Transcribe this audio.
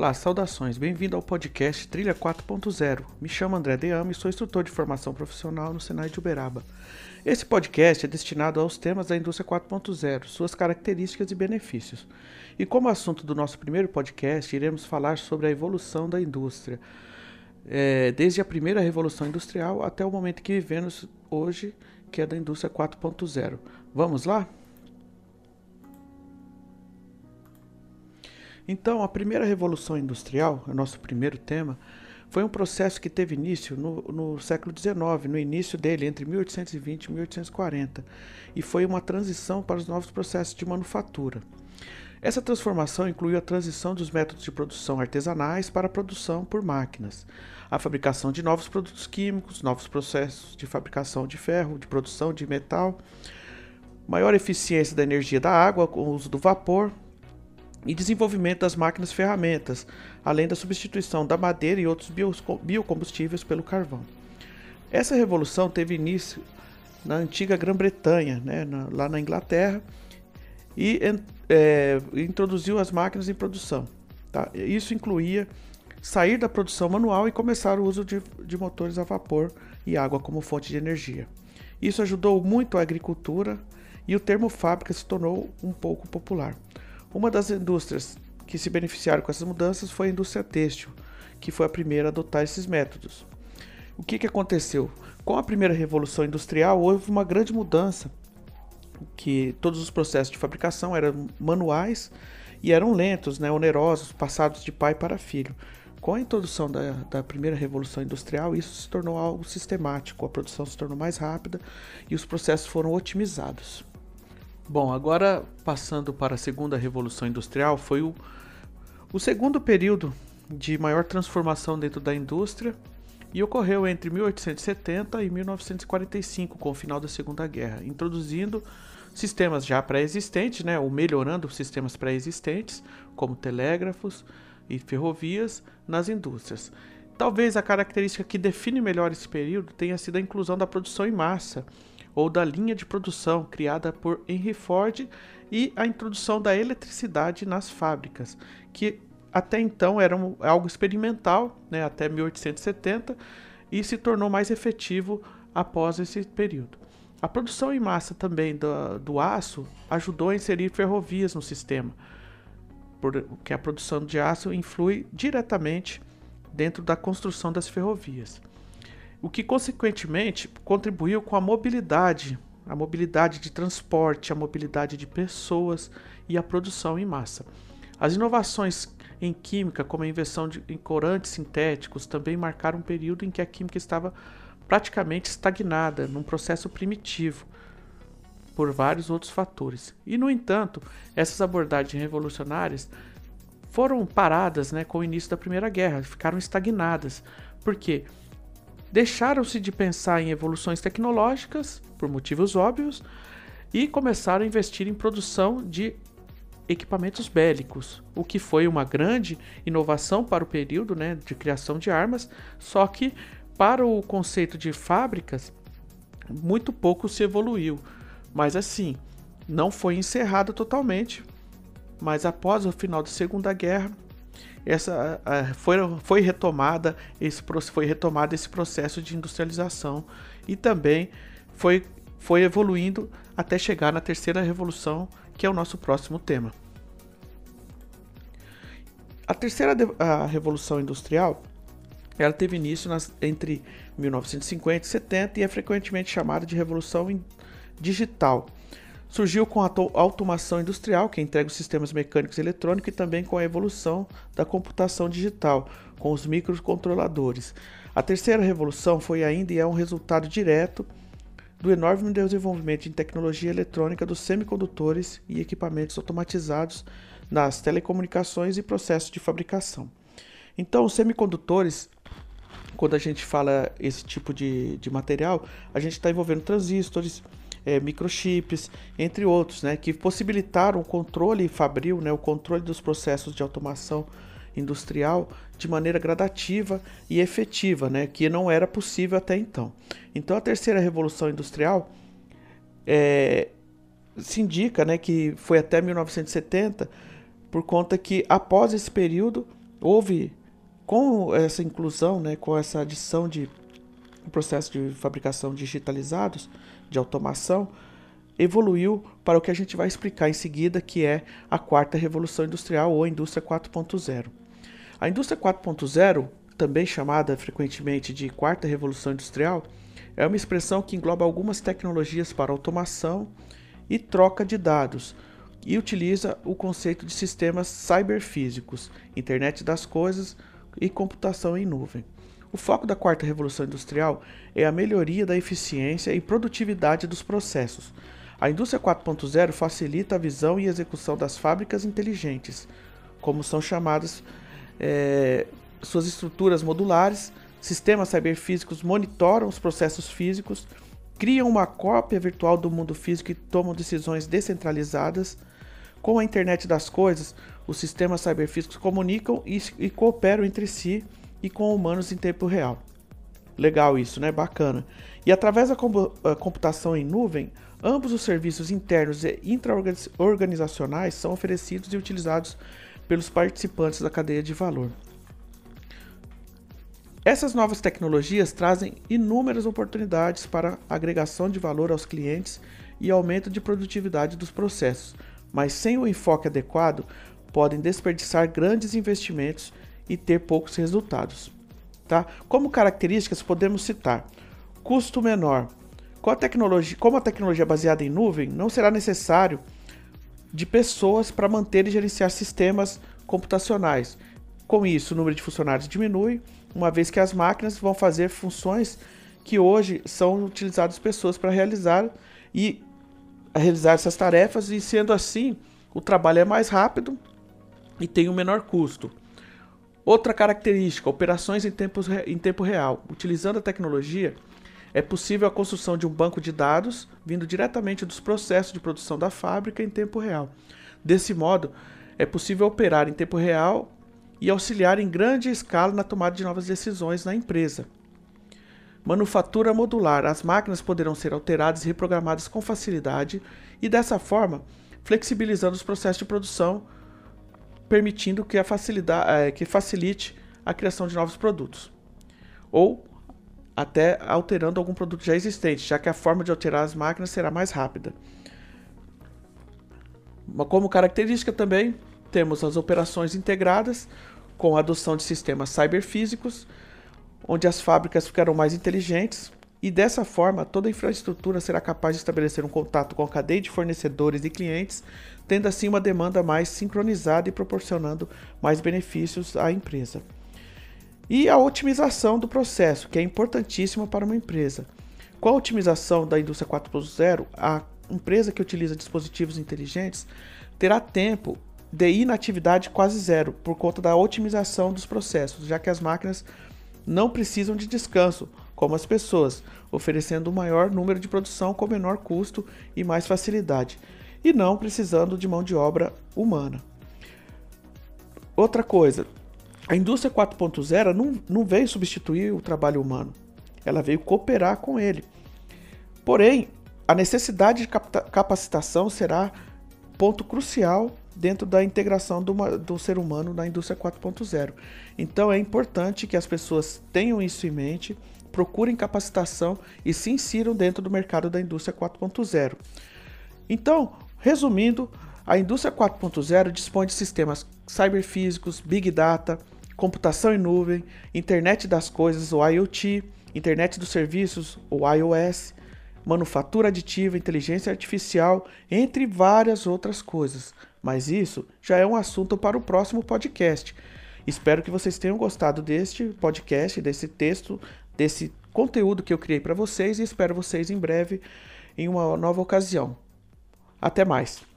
Olá, saudações. Bem-vindo ao podcast Trilha 4.0. Me chamo André Deame e sou instrutor de formação profissional no Senai de Uberaba. Esse podcast é destinado aos temas da indústria 4.0, suas características e benefícios. E como assunto do nosso primeiro podcast, iremos falar sobre a evolução da indústria, é, desde a primeira revolução industrial até o momento que vivemos hoje, que é da indústria 4.0. Vamos lá? Então, a primeira revolução industrial, o nosso primeiro tema, foi um processo que teve início no, no, século XIX, no início dele, entre 1820 e 1840, e foi uma transição para os novos processos de manufatura. Essa transformação incluiu a transição dos métodos de produção artesanais para a produção por máquinas, a fabricação de novos produtos químicos, novos processos de fabricação de ferro, de produção de metal, maior eficiência da energia da água com o uso do vapor, e desenvolvimento das máquinas ferramentas, além da substituição da madeira e outros biocombustíveis pelo carvão. Essa revolução teve início na antiga Grã-Bretanha, né, lá na Inglaterra, e é, introduziu as máquinas em produção. Tá? Isso incluía sair da produção manual e começar o uso de, de motores a vapor e água como fonte de energia. Isso ajudou muito a agricultura e o termo fábrica se tornou um pouco popular. Uma das indústrias que se beneficiaram com essas mudanças foi a indústria têxtil, que foi a primeira a adotar esses métodos. O que, que aconteceu? Com a primeira revolução industrial, houve uma grande mudança, que todos os processos de fabricação eram manuais e eram lentos, né, onerosos, passados de pai para filho. Com a introdução da, da, primeira revolução industrial, isso se tornou algo sistemático, a produção se tornou mais rápida e os processos foram otimizados. Bom, agora passando para a segunda revolução industrial, foi o, o segundo período de maior transformação dentro da indústria e ocorreu entre 1870 e 1945, com o final da Segunda Guerra, introduzindo sistemas já pré-existentes, né, ou melhorando sistemas pré-existentes, como telégrafos e ferrovias, nas indústrias. Talvez a característica que define melhor esse período tenha sido a inclusão da produção em massa ou da linha de produção criada por Henry Ford e a introdução da eletricidade nas fábricas, que até então era algo experimental, né, até 1870, e se tornou mais efetivo após esse período. A produção em massa também do, do aço ajudou a inserir ferrovias no sistema, porque a produção de aço influi diretamente dentro da construção das ferrovias o que consequentemente contribuiu com a mobilidade, a mobilidade de transporte, a mobilidade de pessoas e a produção em massa. As inovações em química, como a invenção de corantes sintéticos, também marcaram um período em que a química estava praticamente estagnada, num processo primitivo, por vários outros fatores. E, no entanto, essas abordagens revolucionárias foram paradas né, com o início da Primeira Guerra, ficaram estagnadas. Por quê? Deixaram-se de pensar em evoluções tecnológicas, por motivos óbvios, e começaram a investir em produção de equipamentos bélicos, o que foi uma grande inovação para o período né, de criação de armas, só que para o conceito de fábricas, muito pouco se evoluiu. Mas assim, não foi encerrado totalmente, mas após o final da Segunda Guerra, essa foi, foi retomada esse foi retomado esse processo de industrialização e também foi foi evoluindo até chegar na terceira revolução, que é o nosso próximo tema. A terceira a revolução industrial ela teve início nas, entre 1950 e 70 e é frequentemente chamada de revolução digital surgiu com a automação industrial, que entrega os sistemas mecânicos e eletrônicos, e também com a evolução da computação digital, com os microcontroladores. A terceira revolução foi ainda e é um resultado direto do enorme desenvolvimento em tecnologia eletrônica dos semicondutores e equipamentos automatizados nas telecomunicações e processos de fabricação. Então, os semicondutores, quando a gente fala esse tipo de, de material, a gente está envolvendo transistores, é, microchips, entre outros, né, que possibilitaram o controle fabril, né, o controle dos processos de automação industrial de maneira gradativa e efetiva, né, que não era possível até então. Então a terceira revolução industrial é, se indica né, que foi até 1970, por conta que após esse período houve com essa inclusão, né, com essa adição de processo de fabricação digitalizados, de automação, evoluiu para o que a gente vai explicar em seguida, que é a quarta revolução industrial ou indústria 4.0. A indústria 4.0, também chamada frequentemente de quarta revolução industrial, é uma expressão que engloba algumas tecnologias para automação e troca de dados e utiliza o conceito de sistemas cyberfísicos, internet das coisas e computação em nuvem. O foco da quarta revolução industrial é a melhoria da eficiência e produtividade dos processos. A indústria 4.0 facilita a visão e execução das fábricas inteligentes, como são chamadas é, suas estruturas modulares. Sistemas cyberfísicos monitoram os processos físicos, criam uma cópia virtual do mundo físico e tomam decisões descentralizadas. Com a internet das coisas, os sistemas cyberfísicos comunicam e, e cooperam entre si e com humanos em tempo real. Legal isso, né? Bacana. E através da computação em nuvem, ambos os serviços internos e intraorganizacionais são oferecidos e utilizados pelos participantes da cadeia de valor. Essas novas tecnologias trazem inúmeras oportunidades para agregação de valor aos clientes e aumento de produtividade dos processos, mas sem o enfoque adequado, podem desperdiçar grandes investimentos e ter poucos resultados. Tá? Como características, podemos citar custo menor. Com a tecnologia, como a tecnologia é baseada em nuvem, não será necessário de pessoas para manter e gerenciar sistemas computacionais. Com isso, o número de funcionários diminui, uma vez que as máquinas vão fazer funções que hoje são utilizadas pessoas para realizar e realizar essas tarefas e sendo assim, o trabalho é mais rápido e tem um menor custo. Outra característica: operações em, tempos, em tempo real. Utilizando a tecnologia, é possível a construção de um banco de dados vindo diretamente dos processos de produção da fábrica em tempo real. Desse modo, é possível operar em tempo real e auxiliar em grande escala na tomada de novas decisões na empresa. Manufatura modular: as máquinas poderão ser alteradas e reprogramadas com facilidade e, dessa forma, flexibilizando os processos de produção permitindo que, a é, que facilite a criação de novos produtos. Ou até alterando algum produto já existente, já que a forma de alterar as máquinas será mais rápida. Como característica também, temos as operações integradas, com a adoção de sistemas cyberfísicos, onde as fábricas ficarão mais inteligentes, e dessa forma toda a infraestrutura será capaz de estabelecer um contato com a cadeia de fornecedores e clientes, tendo assim uma demanda mais sincronizada e proporcionando mais benefícios à empresa. E a otimização do processo, que é importantíssima para uma empresa. Com a otimização da indústria 4.0, a empresa que utiliza dispositivos inteligentes terá tempo de inatividade quase zero por conta da otimização dos processos, já que as máquinas não precisam de descanso, como as pessoas, oferecendo um maior número de produção com menor custo e mais facilidade, e não precisando de mão de obra humana. Outra coisa, a indústria 4.0 não, não veio substituir o trabalho humano, ela veio cooperar com ele. Porém, a necessidade de capacitação será ponto crucial dentro da integração do, do ser humano na indústria 4.0. Então é importante que as pessoas tenham isso em mente procurem capacitação e se insiram dentro do mercado da indústria 4.0. Então, resumindo, a indústria 4.0 dispõe de sistemas cyberfísicos, big data, computação em nuvem, internet das coisas, ou IoT, internet dos serviços, ou iOS, manufatura aditiva, inteligência artificial, entre várias outras coisas. Mas isso já é um assunto para o próximo podcast. Espero que vocês tenham gostado deste podcast, desse texto desse conteúdo que eu criei para vocês e espero vocês em breve em uma nova ocasião. Até mais!